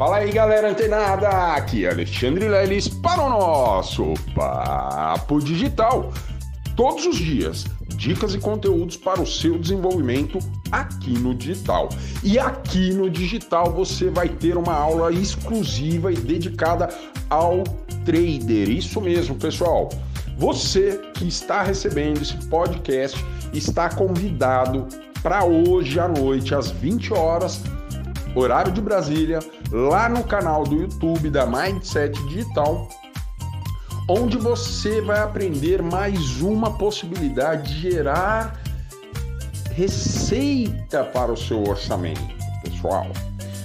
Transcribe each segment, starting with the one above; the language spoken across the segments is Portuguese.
Fala aí, galera antenada! Aqui é Alexandre Leles para o nosso Papo Digital. Todos os dias, dicas e conteúdos para o seu desenvolvimento aqui no digital. E aqui no digital você vai ter uma aula exclusiva e dedicada ao trader. Isso mesmo, pessoal. Você que está recebendo esse podcast está convidado para hoje à noite, às 20 horas, horário de Brasília, lá no canal do YouTube da Mindset Digital, onde você vai aprender mais uma possibilidade de gerar receita para o seu orçamento, pessoal.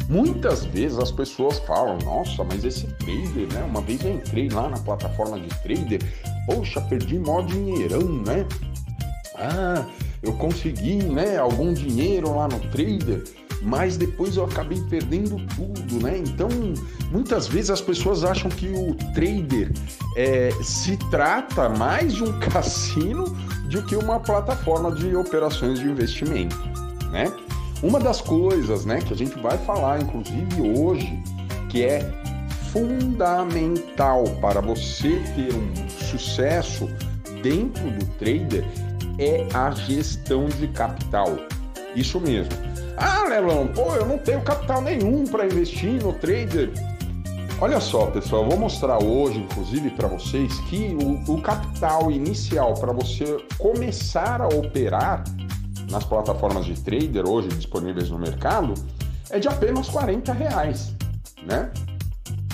Muitas vezes as pessoas falam: Nossa, mas esse trader, né? Uma vez eu entrei lá na plataforma de trader, poxa, perdi mó dinheirão, né? Ah, eu consegui, né? Algum dinheiro lá no trader mas depois eu acabei perdendo tudo, né? Então, muitas vezes as pessoas acham que o trader é, se trata mais de um cassino do que uma plataforma de operações de investimento, né? Uma das coisas, né, que a gente vai falar, inclusive hoje, que é fundamental para você ter um sucesso dentro do trader é a gestão de capital. Isso mesmo. Ah, Lelão, pô, eu não tenho capital nenhum para investir no trader. Olha só, pessoal, vou mostrar hoje, inclusive, para vocês que o, o capital inicial para você começar a operar nas plataformas de trader hoje disponíveis no mercado é de apenas 40 reais, né?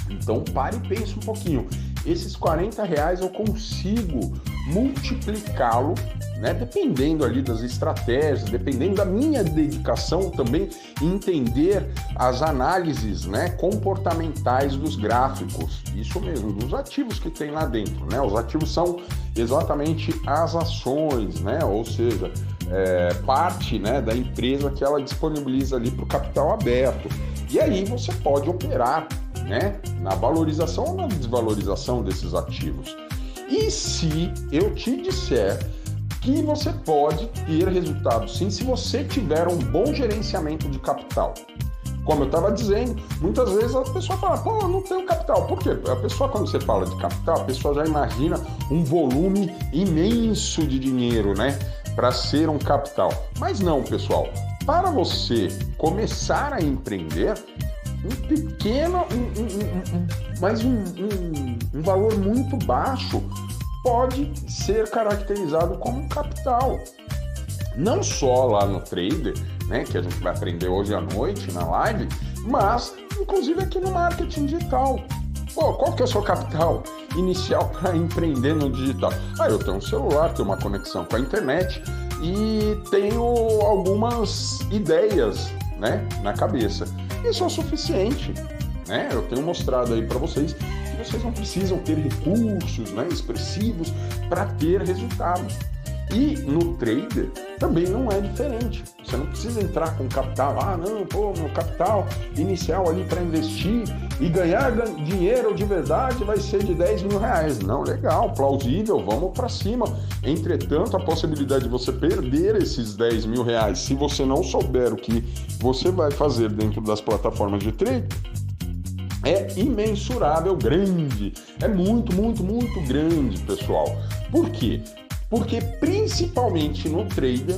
Então pare e pense um pouquinho. Esses 40 reais eu consigo multiplicá-lo né? Dependendo ali das estratégias, dependendo da minha dedicação também entender as análises, né, comportamentais dos gráficos. Isso mesmo, dos ativos que tem lá dentro, né? Os ativos são exatamente as ações, né? Ou seja, é, parte, né, da empresa que ela disponibiliza ali para o capital aberto. E aí você pode operar, né, na valorização ou na desvalorização desses ativos. E se eu te disser que você pode ter resultado sim se você tiver um bom gerenciamento de capital. Como eu estava dizendo, muitas vezes a pessoa fala, pô, eu não tenho capital. Por quê? A pessoa, quando você fala de capital, a pessoa já imagina um volume imenso de dinheiro, né? Para ser um capital. Mas não, pessoal. Para você começar a empreender, um pequeno, um, um, um, um, um valor muito baixo pode ser caracterizado como capital. Não só lá no trader, né, que a gente vai aprender hoje à noite na live, mas inclusive aqui no marketing digital. Pô, qual que é o seu capital inicial para empreender no digital? Ah, eu tenho um celular, tenho uma conexão com a internet e tenho algumas ideias, né, na cabeça. Isso é o suficiente, né? Eu tenho mostrado aí para vocês vocês não precisam ter recursos né, expressivos para ter resultados. E no trader também não é diferente. Você não precisa entrar com capital, ah, não, pô, meu capital inicial ali para investir e ganhar dinheiro de verdade vai ser de 10 mil reais. Não, legal, plausível, vamos para cima. Entretanto, a possibilidade de você perder esses 10 mil reais se você não souber o que você vai fazer dentro das plataformas de trade é imensurável grande. É muito, muito, muito grande, pessoal. Por quê? Porque principalmente no trader,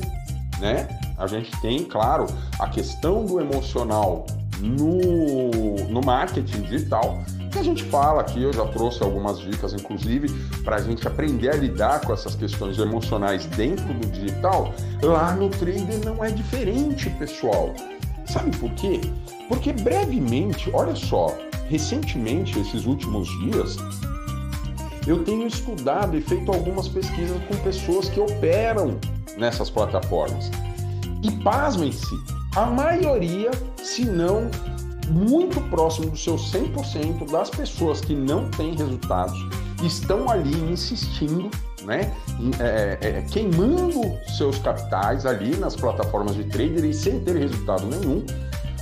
né? A gente tem, claro, a questão do emocional no, no marketing digital, que a gente fala aqui, eu já trouxe algumas dicas, inclusive, para a gente aprender a lidar com essas questões emocionais dentro do digital. Lá no trader não é diferente, pessoal. Sabe por quê? Porque brevemente, olha só, recentemente, esses últimos dias, eu tenho estudado e feito algumas pesquisas com pessoas que operam nessas plataformas. E pasmem-se, a maioria, se não muito próximo do seu 100% das pessoas que não têm resultados, estão ali insistindo, né, é, é, é, queimando seus capitais ali nas plataformas de trader e sem ter resultado nenhum,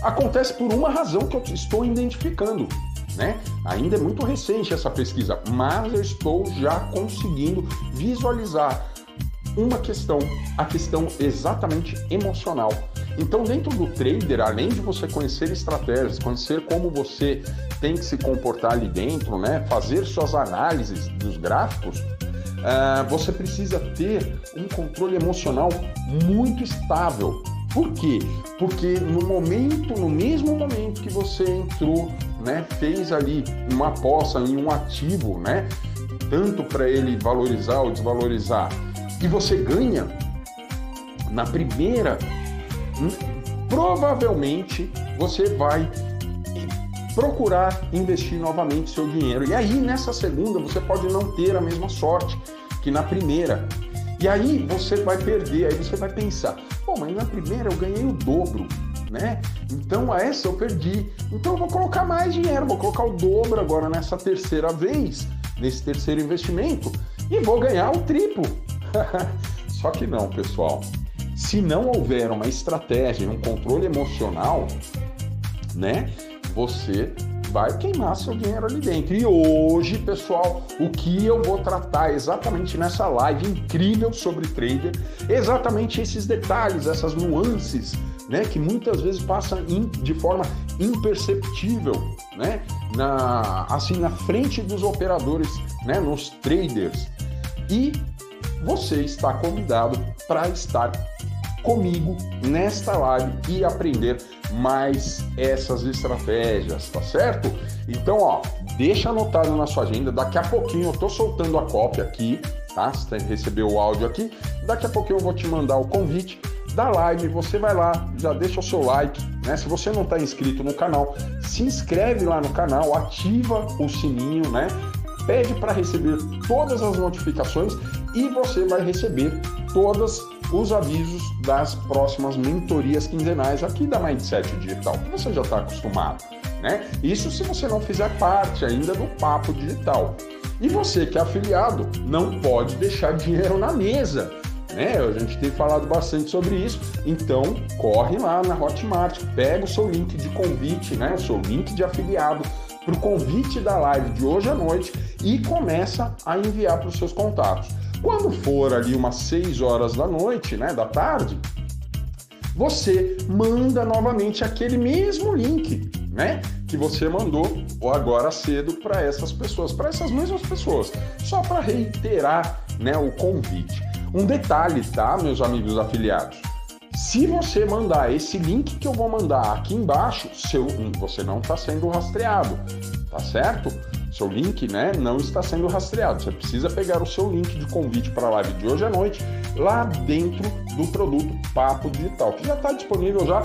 Acontece por uma razão que eu estou identificando. Né? Ainda é muito recente essa pesquisa, mas eu estou já conseguindo visualizar uma questão, a questão exatamente emocional. Então, dentro do trader, além de você conhecer estratégias, conhecer como você tem que se comportar ali dentro, né, fazer suas análises dos gráficos, uh, você precisa ter um controle emocional muito estável. Por quê? Porque no momento, no mesmo momento que você entrou, né, fez ali uma aposta em um ativo, né, tanto para ele valorizar ou desvalorizar, e você ganha na primeira, hum, provavelmente você vai procurar investir novamente seu dinheiro. E aí, nessa segunda, você pode não ter a mesma sorte que na primeira. E aí você vai perder, aí você vai pensar, pô, mas na primeira eu ganhei o dobro, né? Então essa eu perdi. Então eu vou colocar mais dinheiro, vou colocar o dobro agora nessa terceira vez, nesse terceiro investimento, e vou ganhar o triplo. Só que não, pessoal. Se não houver uma estratégia, um controle emocional, né? Você vai queimar seu dinheiro ali dentro. E hoje, pessoal, o que eu vou tratar exatamente nessa live incrível sobre trader, exatamente esses detalhes, essas nuances, né, que muitas vezes passam de forma imperceptível, né, na assim na frente dos operadores, né, nos traders. E você está convidado para estar comigo nesta live e aprender mais essas estratégias, tá certo? Então, ó, deixa anotado na sua agenda, daqui a pouquinho eu tô soltando a cópia aqui, tá? Você recebeu o áudio aqui, daqui a pouquinho eu vou te mandar o convite da live, você vai lá, já deixa o seu like, né? Se você não está inscrito no canal, se inscreve lá no canal, ativa o sininho, né? Pede para receber todas as notificações e você vai receber todos os avisos das próximas mentorias quinzenais aqui da Mindset Digital, que você já está acostumado, né? Isso se você não fizer parte ainda do Papo Digital. E você que é afiliado não pode deixar dinheiro na mesa. Né? A gente tem falado bastante sobre isso. Então, corre lá na Hotmart, pega o seu link de convite, né? o seu link de afiliado para o convite da live de hoje à noite e começa a enviar para os seus contatos. Quando for ali umas 6 horas da noite, né, da tarde, você manda novamente aquele mesmo link, né, que você mandou agora cedo para essas pessoas, para essas mesmas pessoas, só para reiterar, né, o convite. Um detalhe, tá, meus amigos afiliados? Se você mandar esse link que eu vou mandar aqui embaixo, seu, você não está sendo rastreado, tá certo? Seu link, né, não está sendo rastreado. Você precisa pegar o seu link de convite para a live de hoje à noite lá dentro do produto Papo Digital, que já está disponível já,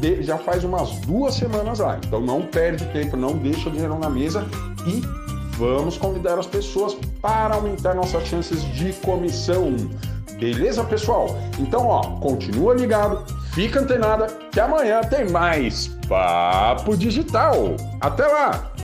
de, já faz umas duas semanas lá. Então não perde tempo, não deixa o dinheiro na mesa e vamos convidar as pessoas para aumentar nossas chances de comissão. Beleza, pessoal? Então, ó, continua ligado, fica antenada, que amanhã tem mais Papo Digital. Até lá!